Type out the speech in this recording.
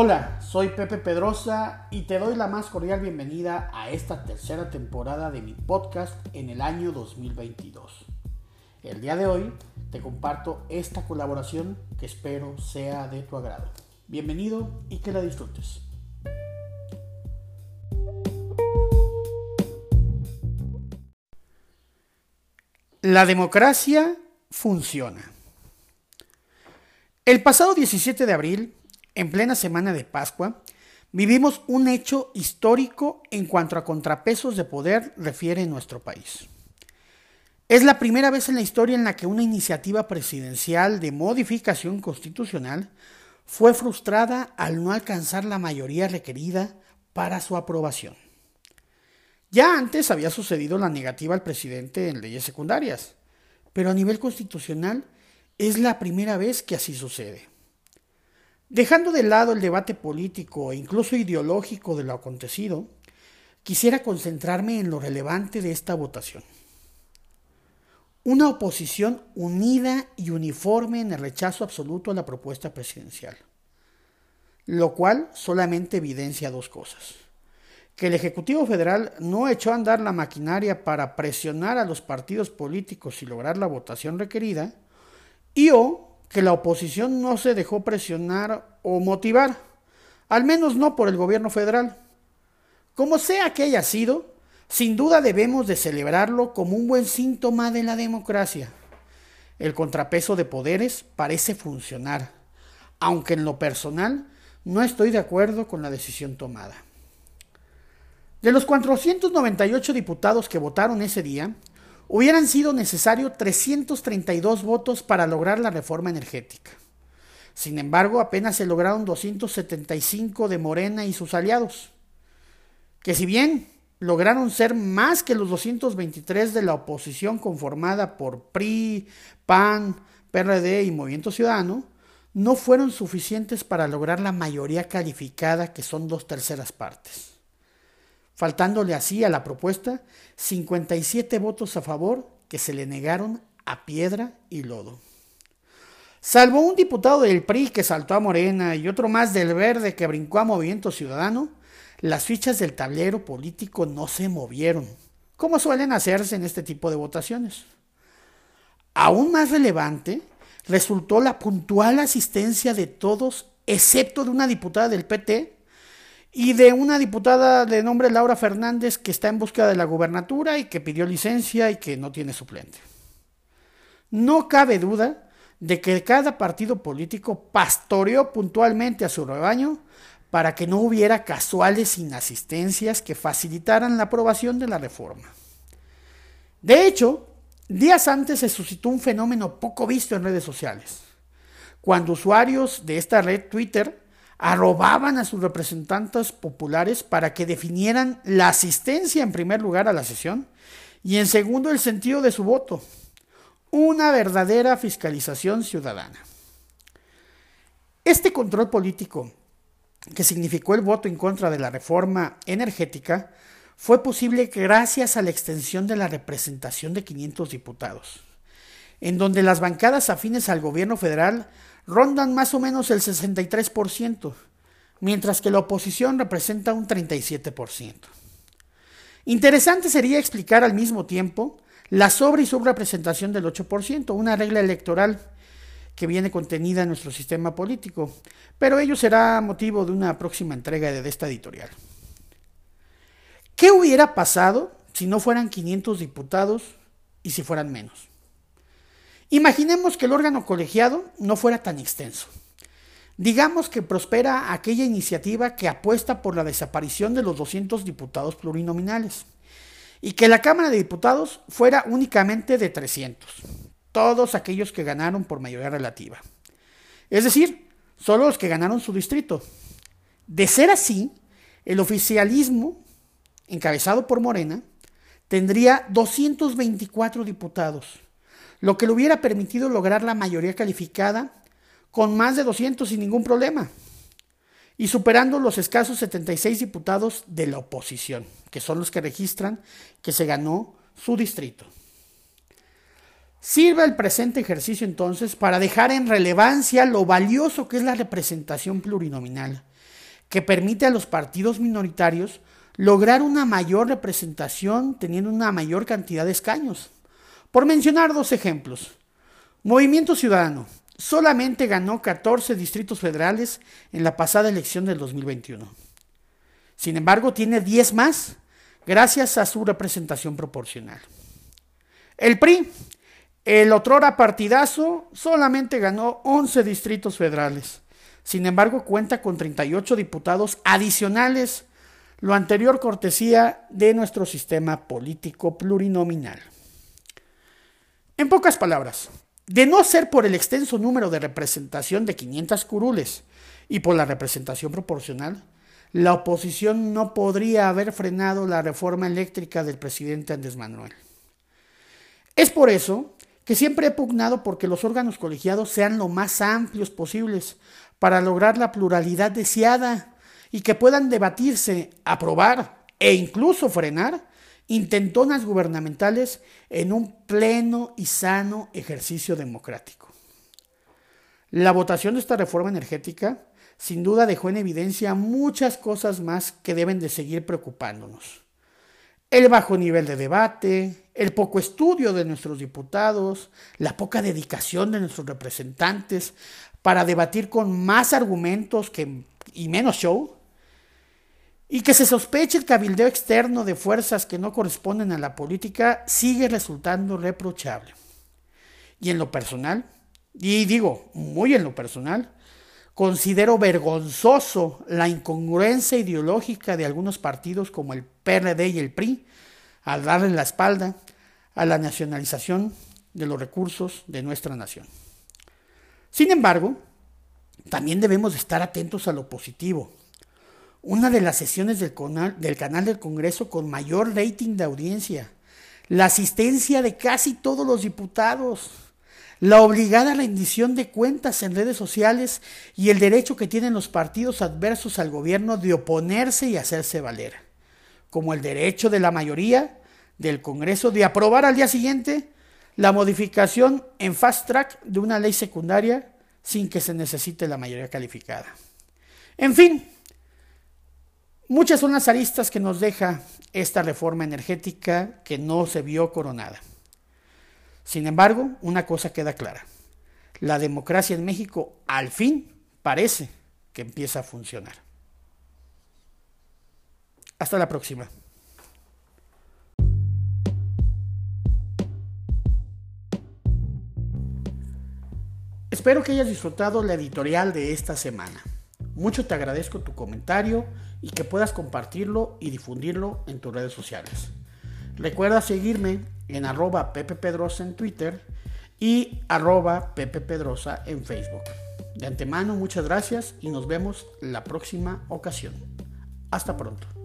Hola, soy Pepe Pedrosa y te doy la más cordial bienvenida a esta tercera temporada de mi podcast en el año 2022. El día de hoy te comparto esta colaboración que espero sea de tu agrado. Bienvenido y que la disfrutes. La democracia funciona. El pasado 17 de abril, en plena semana de Pascua, vivimos un hecho histórico en cuanto a contrapesos de poder refiere nuestro país. Es la primera vez en la historia en la que una iniciativa presidencial de modificación constitucional fue frustrada al no alcanzar la mayoría requerida para su aprobación. Ya antes había sucedido la negativa al presidente en leyes secundarias, pero a nivel constitucional es la primera vez que así sucede. Dejando de lado el debate político e incluso ideológico de lo acontecido, quisiera concentrarme en lo relevante de esta votación. Una oposición unida y uniforme en el rechazo absoluto a la propuesta presidencial, lo cual solamente evidencia dos cosas que el Ejecutivo Federal no echó a andar la maquinaria para presionar a los partidos políticos y lograr la votación requerida, y o que la oposición no se dejó presionar o motivar, al menos no por el gobierno federal. Como sea que haya sido, sin duda debemos de celebrarlo como un buen síntoma de la democracia. El contrapeso de poderes parece funcionar, aunque en lo personal no estoy de acuerdo con la decisión tomada. De los 498 diputados que votaron ese día, hubieran sido necesarios 332 votos para lograr la reforma energética. Sin embargo, apenas se lograron 275 de Morena y sus aliados, que si bien lograron ser más que los 223 de la oposición conformada por PRI, PAN, PRD y Movimiento Ciudadano, no fueron suficientes para lograr la mayoría calificada que son dos terceras partes faltándole así a la propuesta 57 votos a favor que se le negaron a piedra y lodo. Salvo un diputado del PRI que saltó a Morena y otro más del Verde que brincó a Movimiento Ciudadano, las fichas del tablero político no se movieron, como suelen hacerse en este tipo de votaciones. Aún más relevante resultó la puntual asistencia de todos, excepto de una diputada del PT, y de una diputada de nombre Laura Fernández que está en búsqueda de la gubernatura y que pidió licencia y que no tiene suplente. No cabe duda de que cada partido político pastoreó puntualmente a su rebaño para que no hubiera casuales inasistencias que facilitaran la aprobación de la reforma. De hecho, días antes se suscitó un fenómeno poco visto en redes sociales, cuando usuarios de esta red Twitter arrobaban a sus representantes populares para que definieran la asistencia en primer lugar a la sesión y en segundo el sentido de su voto. Una verdadera fiscalización ciudadana. Este control político, que significó el voto en contra de la reforma energética, fue posible gracias a la extensión de la representación de 500 diputados, en donde las bancadas afines al gobierno federal rondan más o menos el 63%, mientras que la oposición representa un 37%. Interesante sería explicar al mismo tiempo la sobre y subrepresentación del 8%, una regla electoral que viene contenida en nuestro sistema político, pero ello será motivo de una próxima entrega de esta editorial. ¿Qué hubiera pasado si no fueran 500 diputados y si fueran menos? Imaginemos que el órgano colegiado no fuera tan extenso. Digamos que prospera aquella iniciativa que apuesta por la desaparición de los 200 diputados plurinominales y que la Cámara de Diputados fuera únicamente de 300, todos aquellos que ganaron por mayoría relativa. Es decir, solo los que ganaron su distrito. De ser así, el oficialismo, encabezado por Morena, tendría 224 diputados lo que le hubiera permitido lograr la mayoría calificada con más de 200 sin ningún problema, y superando los escasos 76 diputados de la oposición, que son los que registran que se ganó su distrito. Sirve el presente ejercicio entonces para dejar en relevancia lo valioso que es la representación plurinominal que permite a los partidos minoritarios lograr una mayor representación teniendo una mayor cantidad de escaños. Por mencionar dos ejemplos. Movimiento Ciudadano solamente ganó 14 distritos federales en la pasada elección del 2021. Sin embargo, tiene 10 más gracias a su representación proporcional. El PRI, el otrora partidazo, solamente ganó 11 distritos federales. Sin embargo, cuenta con 38 diputados adicionales, lo anterior cortesía de nuestro sistema político plurinominal. En pocas palabras, de no ser por el extenso número de representación de 500 curules y por la representación proporcional, la oposición no podría haber frenado la reforma eléctrica del presidente Andrés Manuel. Es por eso que siempre he pugnado porque los órganos colegiados sean lo más amplios posibles para lograr la pluralidad deseada y que puedan debatirse, aprobar e incluso frenar intentonas gubernamentales en un pleno y sano ejercicio democrático. La votación de esta reforma energética sin duda dejó en evidencia muchas cosas más que deben de seguir preocupándonos. El bajo nivel de debate, el poco estudio de nuestros diputados, la poca dedicación de nuestros representantes para debatir con más argumentos que, y menos show, y que se sospeche el cabildeo externo de fuerzas que no corresponden a la política sigue resultando reprochable. Y en lo personal, y digo muy en lo personal, considero vergonzoso la incongruencia ideológica de algunos partidos como el PRD y el PRI al darle la espalda a la nacionalización de los recursos de nuestra nación. Sin embargo, también debemos estar atentos a lo positivo, una de las sesiones del, del canal del Congreso con mayor rating de audiencia, la asistencia de casi todos los diputados, la obligada rendición de cuentas en redes sociales y el derecho que tienen los partidos adversos al gobierno de oponerse y hacerse valer, como el derecho de la mayoría del Congreso de aprobar al día siguiente la modificación en fast track de una ley secundaria sin que se necesite la mayoría calificada. En fin, Muchas son las aristas que nos deja esta reforma energética que no se vio coronada. Sin embargo, una cosa queda clara. La democracia en México al fin parece que empieza a funcionar. Hasta la próxima. Espero que hayas disfrutado la editorial de esta semana. Mucho te agradezco tu comentario y que puedas compartirlo y difundirlo en tus redes sociales. Recuerda seguirme en arroba Pepe Pedrosa en Twitter y arroba Pepe Pedrosa en Facebook. De antemano, muchas gracias y nos vemos la próxima ocasión. Hasta pronto.